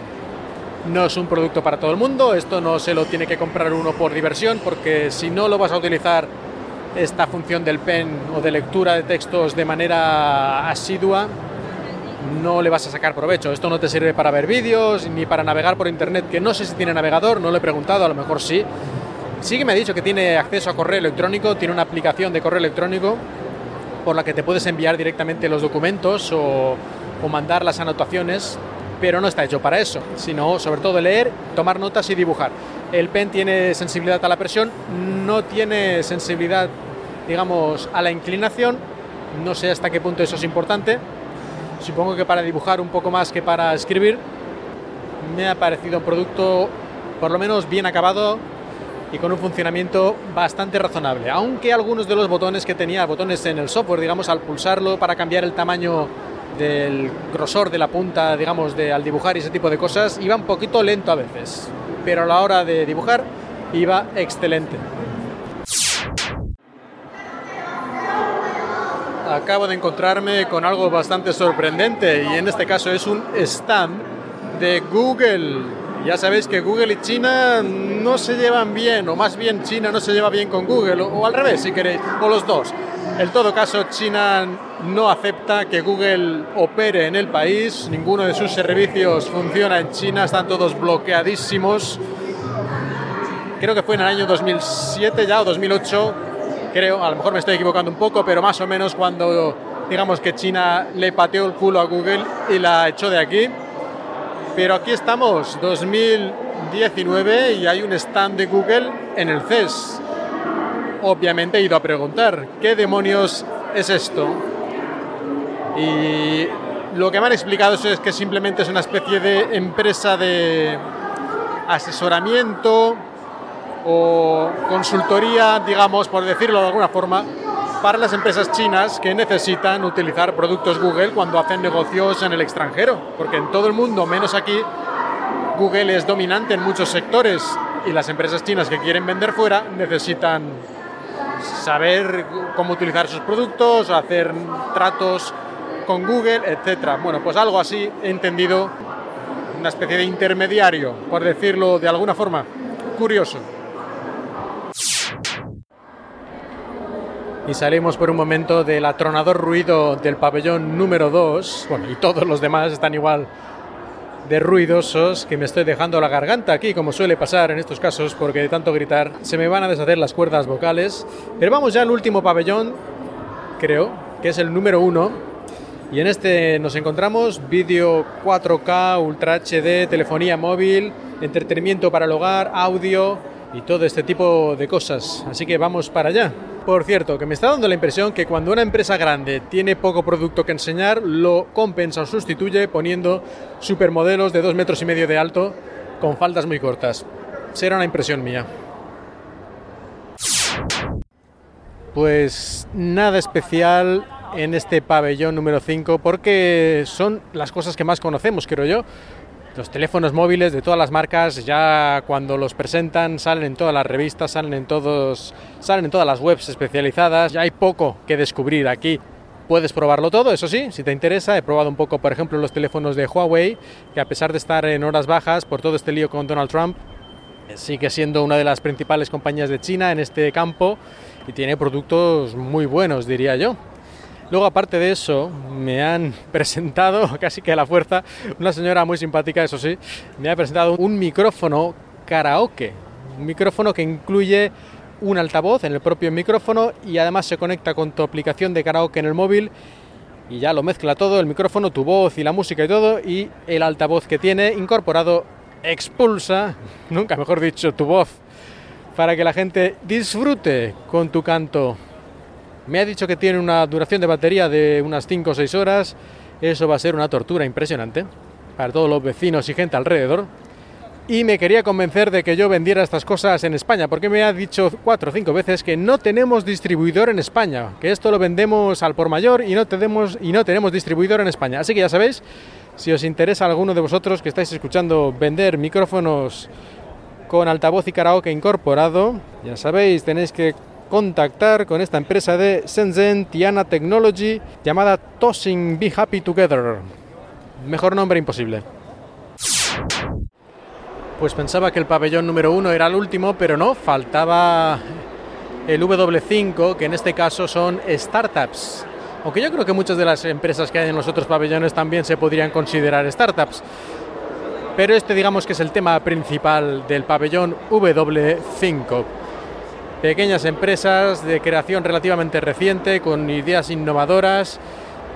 No es un producto para todo el mundo, esto no se lo tiene que comprar uno por diversión, porque si no lo vas a utilizar esta función del pen o de lectura de textos de manera asidua, no le vas a sacar provecho. Esto no te sirve para ver vídeos ni para navegar por internet, que no sé si tiene navegador, no lo he preguntado, a lo mejor sí. Sí que me ha dicho que tiene acceso a correo electrónico, tiene una aplicación de correo electrónico por la que te puedes enviar directamente los documentos o, o mandar las anotaciones pero no está hecho para eso, sino sobre todo leer, tomar notas y dibujar. El pen tiene sensibilidad a la presión, no tiene sensibilidad, digamos, a la inclinación, no sé hasta qué punto eso es importante, supongo que para dibujar un poco más que para escribir, me ha parecido un producto por lo menos bien acabado y con un funcionamiento bastante razonable, aunque algunos de los botones que tenía, botones en el software, digamos, al pulsarlo para cambiar el tamaño del grosor de la punta, digamos, de, al dibujar y ese tipo de cosas, iba un poquito lento a veces, pero a la hora de dibujar iba excelente. Acabo de encontrarme con algo bastante sorprendente y en este caso es un stand de Google. Ya sabéis que Google y China no se llevan bien, o más bien China no se lleva bien con Google, o, al revés si queréis, o los dos. En todo caso, China no acepta que Google opere en el país, ninguno de sus servicios funciona en China, están todos bloqueadísimos. Creo que fue en el año 2007 ya o 2008, creo, a lo mejor me estoy equivocando un poco, pero más o menos cuando digamos que China le pateó el culo a Google y la echó de aquí. Pero aquí estamos, 2019, y hay un stand de Google en el CES obviamente he ido a preguntar, ¿qué demonios es esto? Y lo que me han explicado es que simplemente es una especie de empresa de asesoramiento o consultoría, digamos, por decirlo de alguna forma, para las empresas chinas que necesitan utilizar productos Google cuando hacen negocios en el extranjero, porque en todo el mundo, menos aquí, Google es dominante en muchos sectores y las empresas chinas que quieren vender fuera necesitan saber cómo utilizar sus productos, hacer tratos con Google, etcétera. Bueno, pues algo así he entendido, una especie de intermediario, por decirlo de alguna forma. Curioso. Y salimos por un momento del atronador ruido del pabellón número 2, bueno, y todos los demás están igual de ruidosos que me estoy dejando la garganta aquí, como suele pasar en estos casos, porque de tanto gritar se me van a deshacer las cuerdas vocales. Pero vamos ya al último pabellón, creo, que es el número uno. Y en este nos encontramos vídeo 4K, Ultra HD, telefonía móvil, entretenimiento para el hogar, audio y todo este tipo de cosas. Así que vamos para allá. Por cierto, que me está dando la impresión que cuando una empresa grande tiene poco producto que enseñar, lo compensa o sustituye poniendo supermodelos de dos metros y medio de alto con faldas muy cortas. Será una impresión mía. Pues nada especial en este pabellón número 5 porque son las cosas que más conocemos, creo yo. Los teléfonos móviles de todas las marcas ya cuando los presentan salen en todas las revistas, salen en todos, salen en todas las webs especializadas. Ya hay poco que descubrir aquí. Puedes probarlo todo, eso sí, si te interesa. He probado un poco, por ejemplo, los teléfonos de Huawei, que a pesar de estar en horas bajas por todo este lío con Donald Trump, sigue siendo una de las principales compañías de China en este campo y tiene productos muy buenos, diría yo. Luego, aparte de eso, me han presentado, casi que a la fuerza, una señora muy simpática, eso sí, me ha presentado un micrófono karaoke. Un micrófono que incluye un altavoz en el propio micrófono y además se conecta con tu aplicación de karaoke en el móvil y ya lo mezcla todo, el micrófono, tu voz y la música y todo, y el altavoz que tiene incorporado expulsa, nunca mejor dicho, tu voz, para que la gente disfrute con tu canto. Me ha dicho que tiene una duración de batería de unas 5 o 6 horas, eso va a ser una tortura impresionante para todos los vecinos y gente alrededor y me quería convencer de que yo vendiera estas cosas en España, porque me ha dicho cuatro o cinco veces que no tenemos distribuidor en España, que esto lo vendemos al por mayor y no tenemos, y no tenemos distribuidor en España. Así que ya sabéis, si os interesa alguno de vosotros que estáis escuchando vender micrófonos con altavoz y karaoke incorporado, ya sabéis, tenéis que contactar con esta empresa de Shenzhen Tiana Technology llamada Tossing Be Happy Together. Mejor nombre imposible. Pues pensaba que el pabellón número uno era el último, pero no, faltaba el W5, que en este caso son startups. Aunque yo creo que muchas de las empresas que hay en los otros pabellones también se podrían considerar startups. Pero este digamos que es el tema principal del pabellón W5. Pequeñas empresas de creación relativamente reciente, con ideas innovadoras,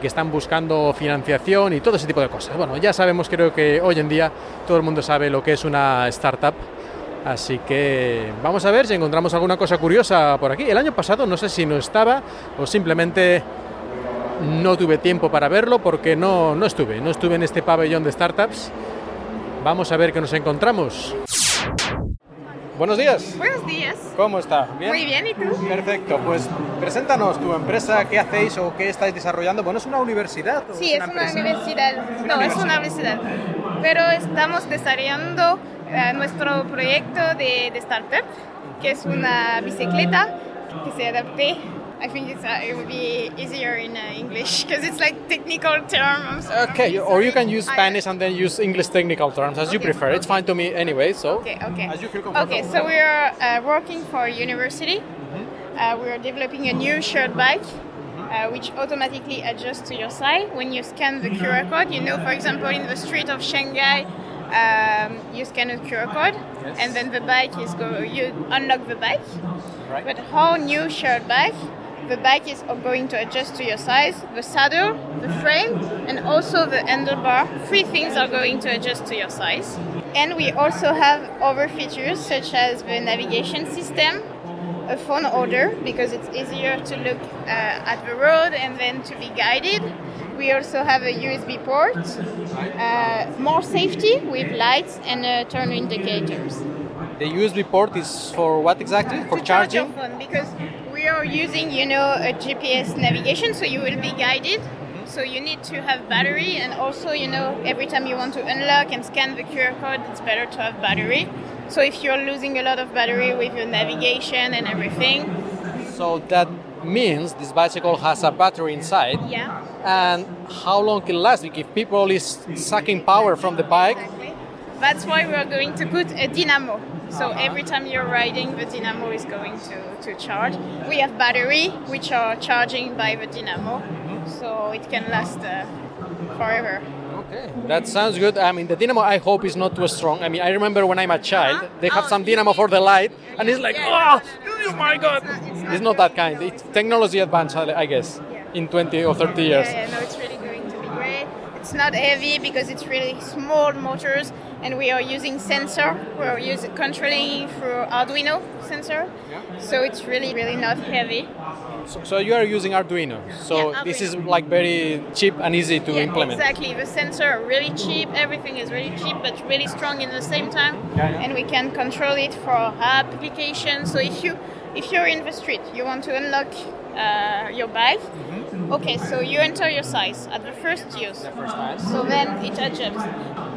que están buscando financiación y todo ese tipo de cosas. Bueno, ya sabemos, creo que hoy en día todo el mundo sabe lo que es una startup. Así que vamos a ver si encontramos alguna cosa curiosa por aquí. El año pasado no sé si no estaba o simplemente no tuve tiempo para verlo porque no, no estuve, no estuve en este pabellón de startups. Vamos a ver qué nos encontramos. Buenos días. Buenos días. ¿Cómo está? ¿Bien? Muy bien, ¿y tú? Perfecto, pues preséntanos tu empresa, qué hacéis o qué estáis desarrollando. Bueno, ¿es una universidad? sí, es una, universidad. no, es una universidad. Pero estamos desarrollando eh, nuestro proyecto de, de startup, que es una bicicleta que se adapte I think it's, uh, it would be easier in uh, English because it's like technical terms. Okay, or you can use Spanish and then use English technical terms as okay. you prefer. It's fine to me anyway. So okay, okay. As you feel comfortable. Okay, so we are uh, working for university. Mm-hmm. Uh, we are developing a new shared bike. Uh, which automatically adjusts to your size when you scan the QR code. You know, for example, in the street of Shanghai, um, you scan a QR code, yes. and then the bike is go. You unlock the bike. Right. But how new shared bike the bike is going to adjust to your size, the saddle, the frame, and also the handlebar. Three things are going to adjust to your size. And we also have other features such as the navigation system, a phone holder because it's easier to look uh, at the road and then to be guided. We also have a USB port, uh, more safety with lights and uh, turn indicators. The USB port is for what exactly? For to charging? Charge your phone because we are using, you know, a GPS navigation, so you will be guided. Mm-hmm. So you need to have battery, and also, you know, every time you want to unlock and scan the QR code, it's better to have battery. So if you're losing a lot of battery with your navigation and everything. So that means this bicycle has a battery inside. Yeah. And how long can it last? If people is sucking power from the bike. Exactly. That's why we are going to put a dynamo. So every time you're riding, the dynamo is going to, to charge. We have battery, which are charging by the dynamo, so it can last uh, forever. Okay, that sounds good. I mean, the dynamo I hope is not too strong. I mean, I remember when I'm a child, uh-huh. they have oh, some dynamo for the light, and it's like, yeah, oh, oh my god! It's not, it's not, it's not that kind. It's technology advanced, I guess, yeah. in 20 or 30 years. Yeah, yeah, no, it's really going to be great. It's not heavy because it's really small motors and we are using sensor. We're using controlling through Arduino sensor, yeah. so it's really really not heavy. So, so you are using Arduino. So yeah, Arduino. this is like very cheap and easy to yeah, implement. Exactly. The sensor are really cheap. Everything is really cheap, but really strong in the same time. And we can control it for applications. So if you if you're in the street, you want to unlock uh, your bike. Mm-hmm. Okay, so you enter your size at the first use. The first. So then it adjusts.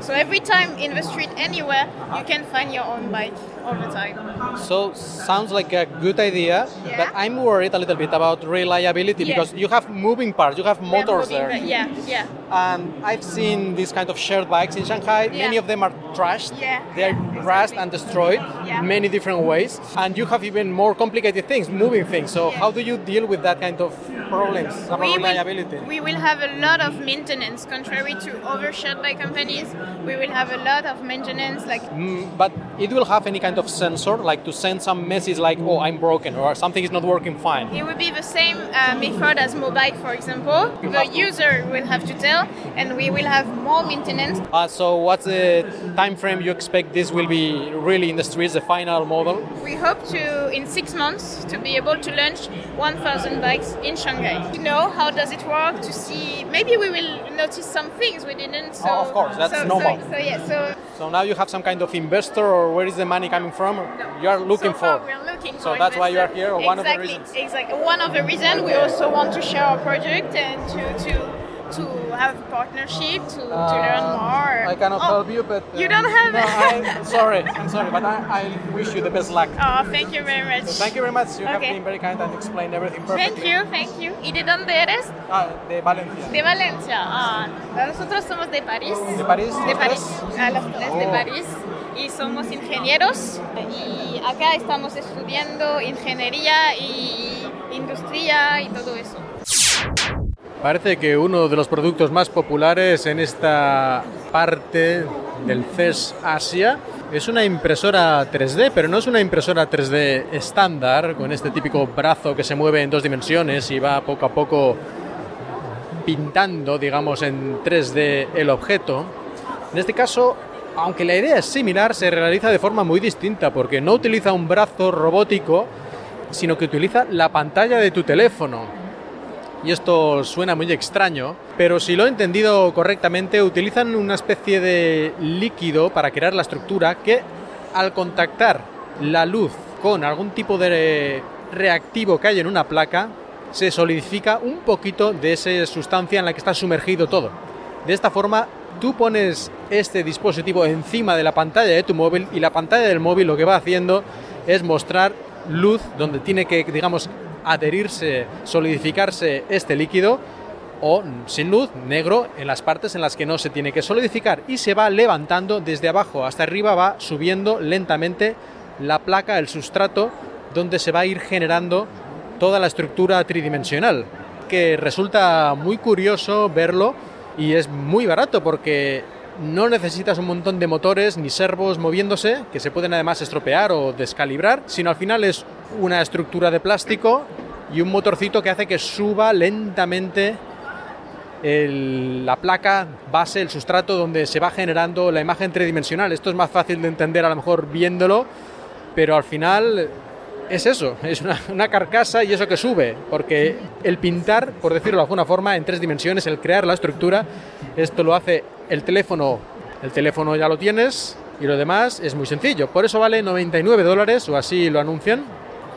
So every time in the street, anywhere, you can find your own bike. all the time. So sounds like a good idea, Yeah. but I'm worried a little bit about reliability Yeah. because you have moving parts, you have motors moving, there. Yeah, yeah. And I've seen these kind of shared bikes in Shanghai. Yeah. Many of them are trashed. Yeah. They are crashed and destroyed Yeah. many different ways. And you have even more complicated things, moving things. So Yeah. how do you deal with that kind of problems about We reliability? will, we will have a lot of maintenance, contrary to other shared by companies. We will have a lot of maintenance, like Mm, but it will have any kind of sensor, like to send some message like, oh, I'm broken or something is not working fine. It will be the same uh, method as mobile, for example. The user will have to tell, and we will have more maintenance. Uh, so what's the time frame you expect this will be really in the streets, the final model? We hope to, in six months, to be able to launch 1,000 bikes in Shanghai. To know how does it work, to see maybe we will notice some things we didn't. So, Oh, of course, that's so, normal. So, so yeah, so So now you have some kind of investor, or where is the money coming from? You are looking so far for. We're looking So for that's why you are here, or one of the exactly, reasons? Exactly. One of the reasons we also want to share our project and to to to have partnership to, to learn more. Uh, I cannot Oh, help you, but You don't have No, I'm sorry. I'm sorry, but I, I wish you the best luck. Oh, thank you very much. So thank you very much. You have Okay. been very kind and explained everything perfectly. Thank you, thank you. ¿Y de dónde eres? Ah, de Valencia. De Valencia. Ah, nosotros somos de París. ¿De París? De ¿Los París. A las tres de Oh. París. Y somos ingenieros. Y acá estamos estudiando ingeniería y industria y todo eso. Parece que uno de los productos más populares en esta parte del CES Asia es una impresora 3D, pero no es una impresora 3D estándar con este típico brazo que se mueve en dos dimensiones y va poco a poco pintando, digamos, en 3D el objeto. En este caso, aunque la idea es similar, se realiza de forma muy distinta porque no utiliza un brazo robótico, sino que utiliza la pantalla de tu teléfono y esto suena muy extraño, pero si lo he entendido correctamente, utilizan una especie de líquido para crear la estructura que al contactar la luz con algún tipo de reactivo que hay en una placa, se solidifica un poquito de esa sustancia en la que está sumergido todo. De esta forma, tú pones este dispositivo encima de la pantalla de tu móvil y la pantalla del móvil lo que va haciendo es mostrar luz donde tiene que, digamos, adherirse, solidificarse este líquido o sin luz, negro, en las partes en las que no se tiene que solidificar y se va levantando desde abajo hasta arriba, va subiendo lentamente la placa, el sustrato, donde se va a ir generando toda la estructura tridimensional, que resulta muy curioso verlo y es muy barato porque no necesitas un montón de motores ni servos moviéndose, que se pueden además estropear o descalibrar, sino al final es una estructura de plástico y un motorcito que hace que suba lentamente la placa base, el sustrato donde se va generando la imagen tridimensional. Esto es más fácil de entender a lo mejor viéndolo, pero al final es eso, es una, una carcasa y eso que sube, porque el pintar, por decirlo de alguna forma, en tres dimensiones, el crear la estructura, esto lo hace el teléfono, el teléfono ya lo tienes y lo demás es muy sencillo. Por eso vale 99 dólares, o así lo anuncian,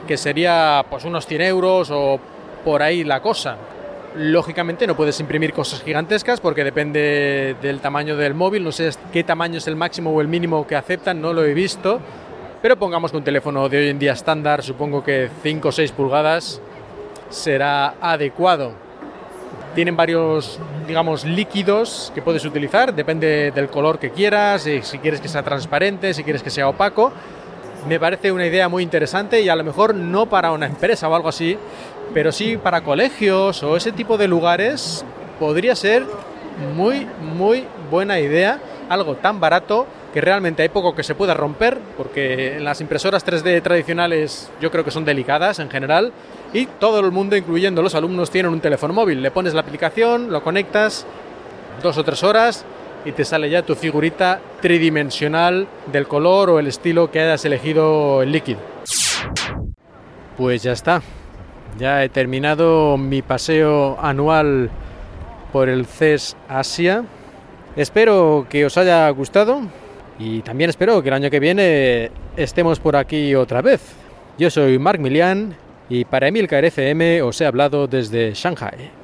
que sería pues unos 100 euros o por ahí la cosa. Lógicamente no puedes imprimir cosas gigantescas porque depende del tamaño del móvil, no sé qué tamaño es el máximo o el mínimo que aceptan, no lo he visto, pero pongamos que un teléfono de hoy en día estándar, supongo que 5 o 6 pulgadas, será adecuado. Tienen varios, digamos, líquidos que puedes utilizar, depende del color que quieras, y si quieres que sea transparente, si quieres que sea opaco. Me parece una idea muy interesante y a lo mejor no para una empresa o algo así, pero sí para colegios o ese tipo de lugares podría ser muy, muy buena idea, algo tan barato que realmente hay poco que se pueda romper, porque las impresoras 3D tradicionales yo creo que son delicadas en general, y todo el mundo, incluyendo los alumnos, tienen un teléfono móvil. Le pones la aplicación, lo conectas, dos o tres horas, y te sale ya tu figurita tridimensional del color o el estilo que hayas elegido el líquido. Pues ya está. Ya he terminado mi paseo anual por el CES Asia. Espero que os haya gustado y también espero que el año que viene estemos por aquí otra vez. Yo soy Marc Milian y para Emilcar FM os he hablado desde Shanghai.